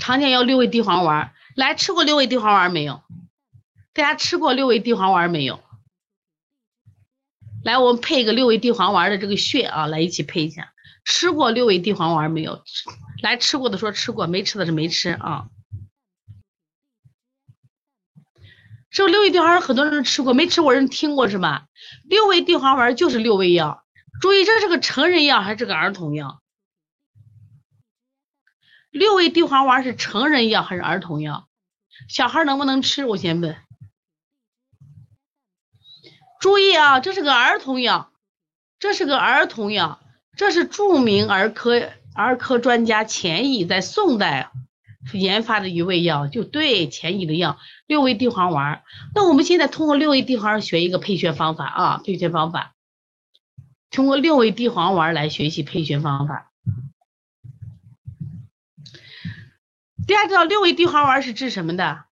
常见药六味地黄丸，来吃过六味地黄丸没有？大家吃过六味地黄丸没有？来，我们配一个六味地黄丸的这个穴啊，来一起配一下。吃过六味地黄丸没有？来吃过的说吃过，没吃的是没吃啊。是不六味地黄丸很多人吃过，没吃过人听过是吧？六味地黄丸就是六味药，注意这是个成人药还是个儿童药？六味地黄丸是成人药还是儿童药？小孩能不能吃？我先问。注意啊，这是个儿童药，这是个儿童药，这是著名儿科儿科专家钱乙在宋代。研发的一味药就对钱乙的药六味地黄丸。那我们现在通过六味地黄丸学一个配穴方法啊，配穴方法，通过六味地黄丸来学习配穴方法。大家知道六味地黄丸是治什么的？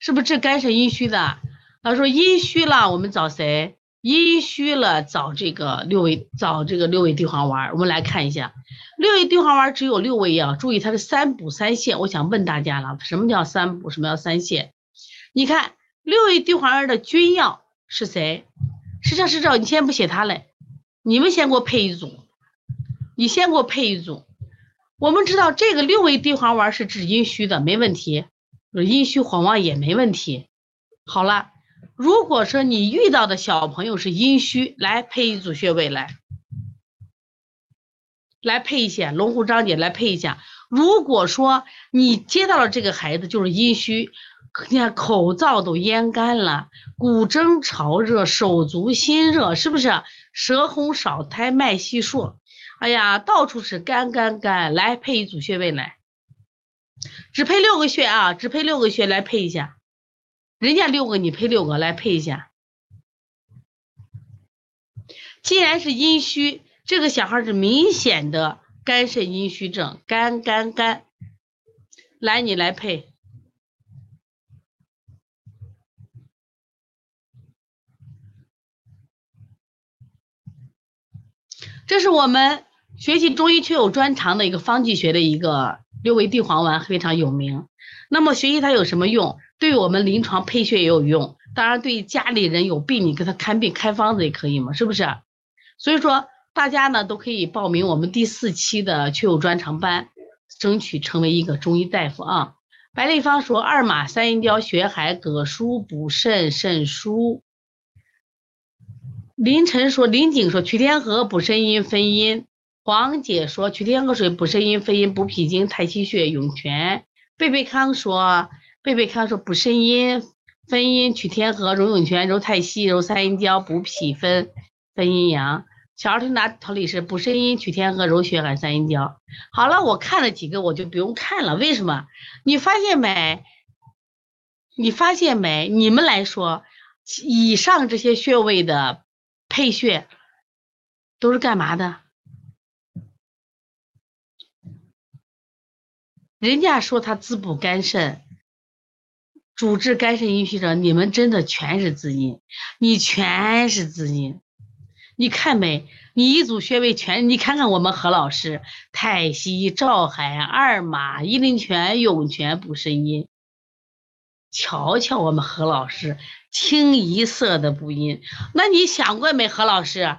是不是治肝肾阴虚的？他说阴虚了，我们找谁？阴虚了找这个六味，找这个六味地黄丸。我们来看一下。六味地黄丸只有六味药，注意它是三补三泻。我想问大家了，什么叫三补？什么叫三泻？你看六味地黄丸的君药是谁？是这是这，你先不写它嘞，你们先给我配一组，你先给我配一组。我们知道这个六味地黄丸是治阴虚的，没问题，阴虚火旺也没问题。好了，如果说你遇到的小朋友是阴虚，来配一组穴位来。来配一下，龙虎张姐来配一下。如果说你接到了这个孩子就是阴虚，你看口燥都咽干了，骨蒸潮热，手足心热，是不是？舌红少苔，脉细数，哎呀，到处是干干干。来配一组穴位来，只配六个穴啊，只配六个穴来配一下。人家六个你配六个来配一下。既然是阴虚。这个小孩是明显的肝肾阴虚症，肝肝肝，来你来配，这是我们学习中医确有专长的一个方剂学的一个六味地黄丸非常有名。那么学习它有什么用？对我们临床配穴也有用，当然对家里人有病你给他看病开方子也可以嘛，是不是？所以说。大家呢都可以报名我们第四期的确有专长班，争取成为一个中医大夫啊。白立芳说二马三阴交血海葛舒补肾肾疏。林晨说林景说曲天河补肾阴分阴。黄姐说曲天河水补肾阴分阴补脾经太溪穴涌泉。贝贝康说贝贝康说补肾阴分阴曲天河揉涌泉揉太溪揉三阴交补脾分分阴阳。小儿推拿调理是补肾阴、取天河、揉血海、三阴交。好了，我看了几个，我就不用看了。为什么？你发现没？你发现没？你们来说，以上这些穴位的配穴都是干嘛的？人家说它滋补肝肾，主治肝肾阴虚者，你们真的全是滋阴，你全是滋阴。你看没？你一组穴位全，你看看我们何老师，太溪、照海、二马、伊林泉、涌泉补肾阴。瞧瞧我们何老师，清一色的补阴。那你想过没？何老师，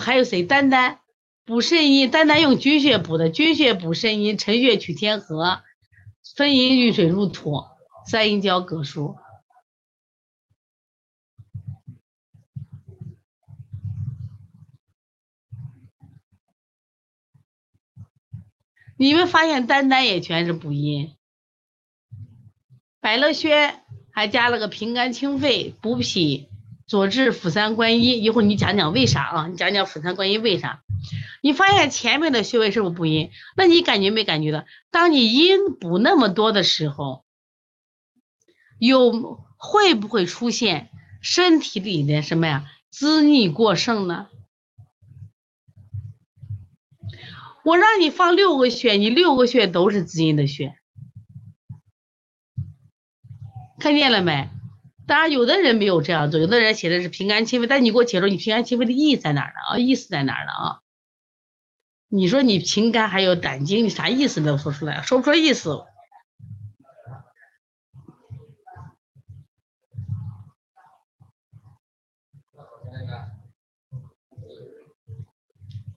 还有谁？丹丹补肾阴，丹丹用君穴补的，君穴补肾阴，辰穴取天河，分阴运水入土，三阴交葛舒。你们发现丹丹也全是补阴，百乐轩还加了个平肝清肺、补脾、佐治辅三观一。一会儿你讲讲为啥啊？你讲讲辅三观一为啥？你发现前面的穴位是不是补阴？那你感觉没感觉到？当你阴补那么多的时候，有会不会出现身体里的什么呀？滋腻过剩呢？我让你放六个穴，你六个穴都是滋阴的穴，看见了没？当然，有的人没有这样做，有的人写的是平肝清肺，但你给我解释，你平肝清肺的意义在哪儿呢？啊，意思在哪儿呢？啊？你说你平肝还有胆经，你啥意思没有说出来，说不出来意思。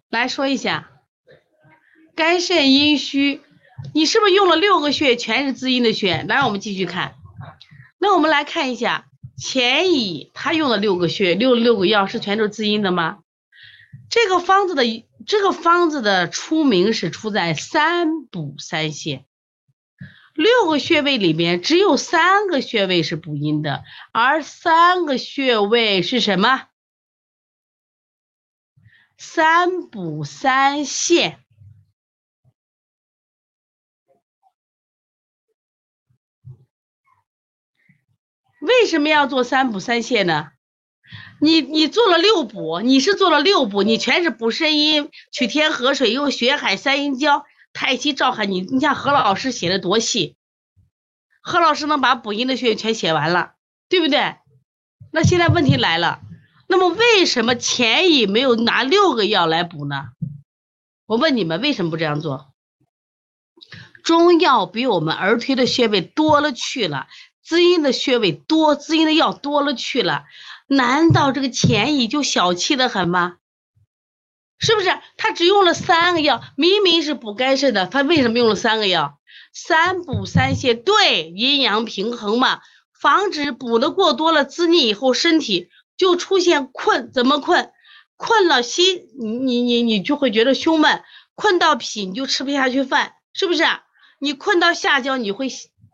来说一下，肝肾阴虚，你是不是用了六个穴，全是滋阴的穴？来，我们继续看。那我们来看一下，钱乙，他用了六个穴，六六个药，是全都是滋阴的吗？这个方子的。这个方子的出名是出在三补三泻，六个穴位里面只有三个穴位是补阴的，而三个穴位是什么？三补三泻。为什么要做三补三泻呢？你你做了六补，你是做了六补，你全是补肾阴、取天河水、用血海三阴交、太溪照海。你你像何老师写的多细，何老师能把补阴的穴位全写完了，对不对？那现在问题来了，那么为什么前乙没有拿六个药来补呢？我问你们为什么不这样做？中药比我们儿推的穴位多了去了。滋阴的穴位多，滋阴的药多了去了，难道这个钱乙就小气的很吗？是不是？他只用了三个药，明明是补肝肾的，他为什么用了三个药？三补三泻，对，阴阳平衡嘛，防止补的过多了滋腻以后身体就出现困，怎么困？困了心，你你你你就会觉得胸闷，困到脾你就吃不下去饭，是不是？你困到下焦你会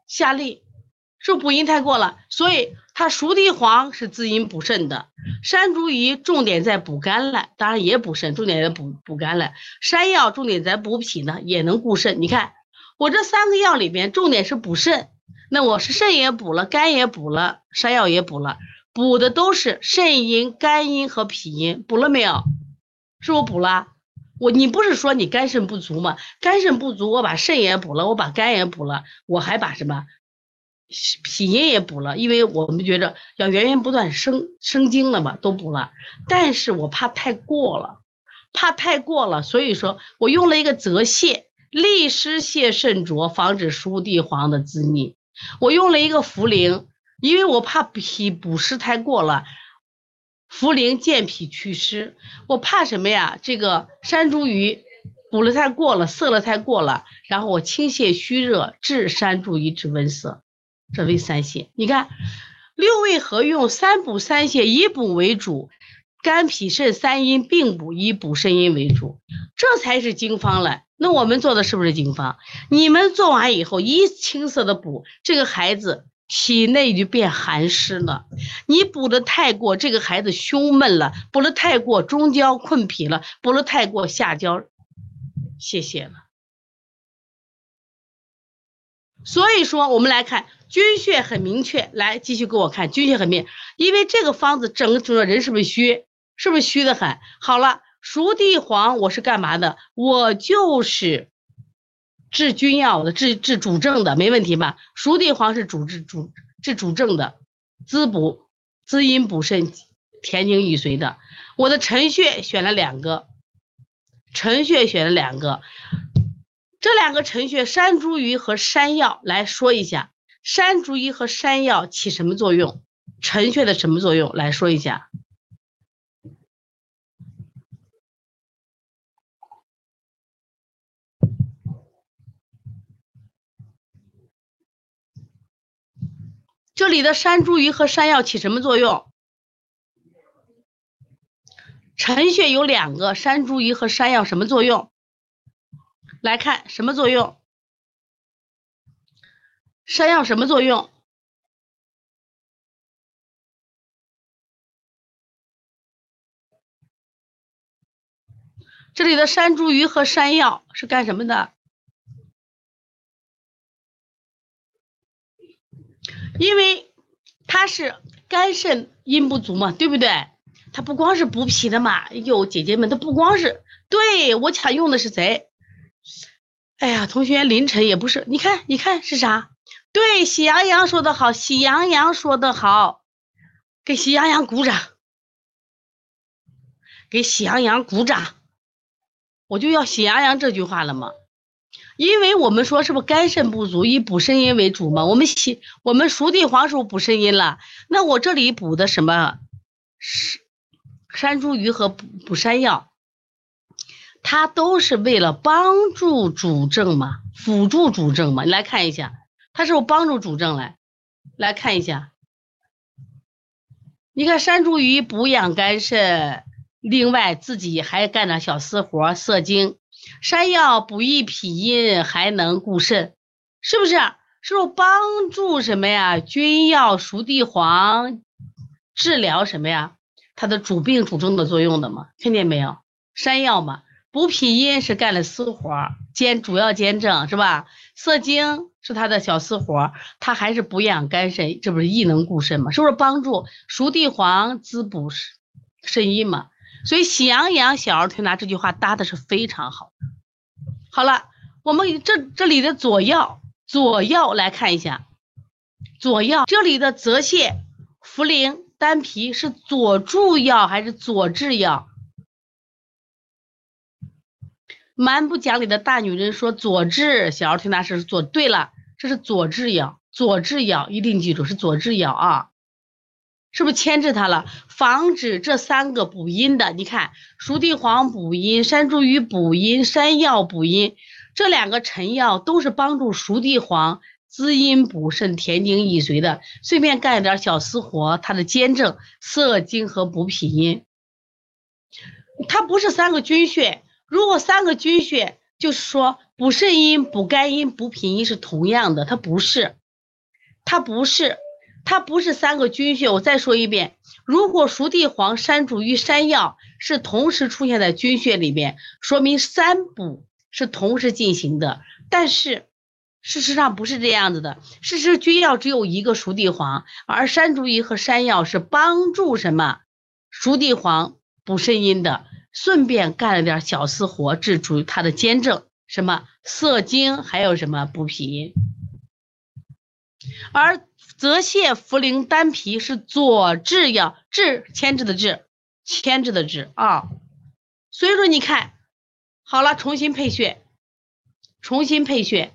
下利，是不。是补阴太过了，所以它熟地黄是滋阴补肾的，山茱萸重点在补肝了，当然也补肾，重点在补补肝了。山药重点在补脾呢，也能固肾。你看我这三个药里边，重点是补肾，那我是肾也补了，肝也补了，山药也补了，补的都是肾阴、肝阴和脾阴，补了没有？是我补了，我你不是说你肝肾不足吗？肝肾不足，我把肾也补了，我把肝也补了，我还把什么？脾阴也补了，因为我们觉着要源源不断生生精了嘛，都补了。但是我怕太过了，怕太过了，所以说我用了一个泽泻，利湿泻肾浊，防止输地黄的滋腻。我用了一个茯苓，因为我怕脾补湿太过了，茯苓健脾祛湿。我怕什么呀？这个山茱萸补了太过了，涩了太过了，然后我清泻虚热，治山茱萸治温涩。这为三泻，你看六味合用，三补三泻，以补为主，肝脾肾三阴并补，以补肾阴为主，这才是经方了。那我们做的是不是经方？你们做完以后一青色的补，这个孩子体内就变寒湿了。你补的太过，这个孩子胸闷了；补的太过，中焦困脾了；补的太过，下焦泄泻了。所以说，我们来看。君穴很明确，来继续给我看，君穴很明，因为这个方子整个整个人是不是虚？是不是虚的很？好了，熟地黄我是干嘛的？我就是治君药的，治治主症的，没问题吧？熟地黄是主治主治主症的，滋补滋阴补肾，填精益髓的。我的陈穴选了两个，陈穴选了两个，这两个陈穴山茱萸和山药来说一下。山茱萸和山药起什么作用？陈穴的什么作用？来说一下。这里的山茱萸和山药起什么作用？陈穴有两个，山茱萸和山药什么作用？来看什么作用？山药什么作用？这里的山茱萸和山药是干什么的？因为它是肝肾阴不足嘛，对不对？它不光是补脾的嘛。哎呦，姐姐们，它不光是，对我抢用的是谁？哎呀，同学凌晨也不是，你看，你看是啥？对，喜羊羊说的好，喜羊羊说的好，给喜羊羊鼓掌，给喜羊羊鼓掌，我就要喜羊羊这句话了嘛，因为我们说是不是肝肾不足，以补肾阴为主嘛？我们喜我们熟地黄是不是补肾阴了？那我这里补的什么？是山茱萸和补补山药，它都是为了帮助主症嘛，辅助主症嘛。你来看一下，它是不是帮助主症来？来看一下，你看山茱萸补养肝肾，另外自己还干点小私活，涩精；山药补益脾阴，还能固肾，是不是？是不是帮助什么呀？君药熟地黄治疗什么呀？它的主病主症的作用的嘛？看见没有？山药嘛。补脾阴是干了私活，兼主要兼正是吧？涩精是他的小私活，他还是补养肝肾，这不是益能固肾吗？是不是帮助熟地黄滋补肾阴嘛？所以喜羊羊小儿推拿这句话搭的是非常好。好了，我们这这里的左药，左药来看一下，左药这里的泽泻、茯苓、丹皮是佐助药还是佐治药？蛮不讲理的大女人说佐治，小儿推拿师做对了，这是佐治药，佐治药一定记住是佐治药啊，是不是牵制它了？防止这三个补阴的，你看熟地黄补阴，山茱萸补阴，山药补阴，这两个陈药都是帮助熟地黄滋阴补肾、填精益髓的，顺便干一点小私活，它的兼正涩精和补脾阴，它不是三个军穴。如果三个军穴，就是说补肾阴、补肝阴、补脾阴是同样的，它不是，它不是，它不是三个军穴。我再说一遍，如果熟地黄、山茱萸、山药是同时出现在军穴里面，说明三补是同时进行的。但是事实上不是这样子的，事实君药只有一个熟地黄，而山茱萸和山药是帮助什么熟地黄补肾阴的。顺便干了点小私活，治主他的兼正，什么涩精，还有什么补脾。而泽泻、茯苓、丹皮是佐治药，治牵制的治，牵制的治啊。所以说你看好了，重新配穴，重新配穴，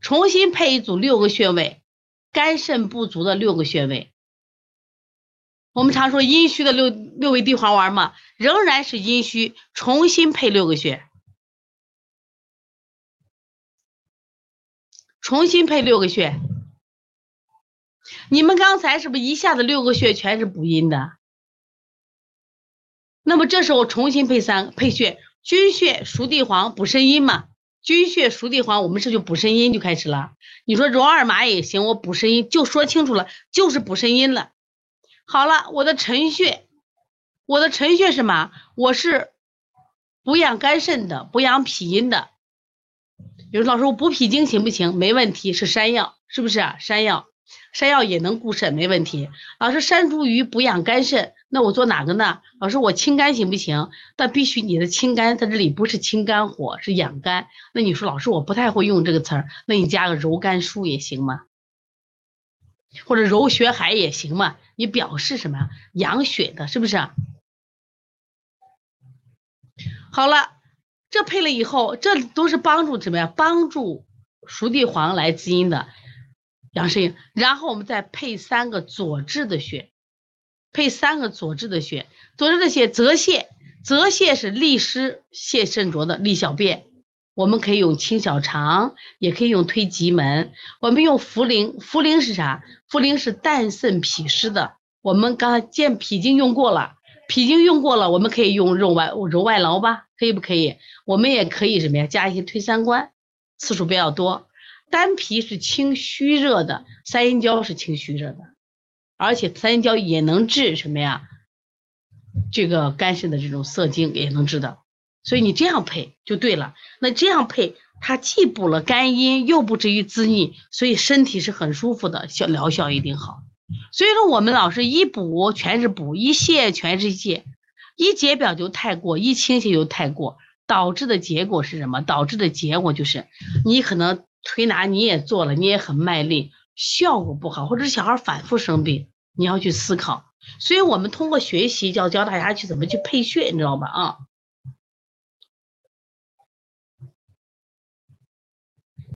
重新配一组六个穴位，肝肾不足的六个穴位。我们常说阴虚的六六味地黄丸嘛，仍然是阴虚，重新配六个穴，重新配六个穴。你们刚才是不是一下子六个穴全是补阴的？那么这时候重新配三配穴，君穴熟地黄补肾阴嘛，君穴熟地黄，我们是就补肾阴就开始了。你说揉二马也行，我补肾阴就说清楚了，就是补肾阴了。好了，我的陈穴，我的陈穴什么？我是补养肝肾的，补养脾阴的。有老师，我补脾经行不行？没问题，是山药，是不是啊？山药，山药也能固肾，没问题。老师，山茱萸补养肝肾，那我做哪个呢？老师，我清肝行不行？但必须你的清肝在这里不是清肝火，是养肝。那你说，老师，我不太会用这个词儿，那你加个柔肝舒也行吗？或者揉血海也行嘛？你表示什么呀养血的，是不是？好了，这配了以后，这都是帮助什么呀？帮助熟地黄来滋阴的养肾。然后我们再配三个佐治的穴，配三个佐治的穴。佐治的穴，泽泻，泽泻是利湿泻肾浊的利小便。我们可以用清小肠，也可以用推极门。我们用茯苓，茯苓是啥？茯苓是淡渗脾湿的。我们刚才健脾经用过了，脾经用过了，我们可以用肉外揉外劳吧？可以不可以？我们也可以什么呀？加一些推三关，次数比较多。丹皮是清虚热的，三阴交是清虚热的，而且三阴交也能治什么呀？这个肝肾的这种涩精也能治的。所以你这样配就对了。那这样配，它既补了肝阴，又不至于滋腻，所以身体是很舒服的，效疗效一定好。所以说我们老是一补全是补，一泻全是泻，一解表就太过，一清泻就太过，导致的结果是什么？导致的结果就是你可能推拿你也做了，你也很卖力，效果不好，或者是小孩反复生病，你要去思考。所以我们通过学习，要教大家去怎么去配穴，你知道吧？啊。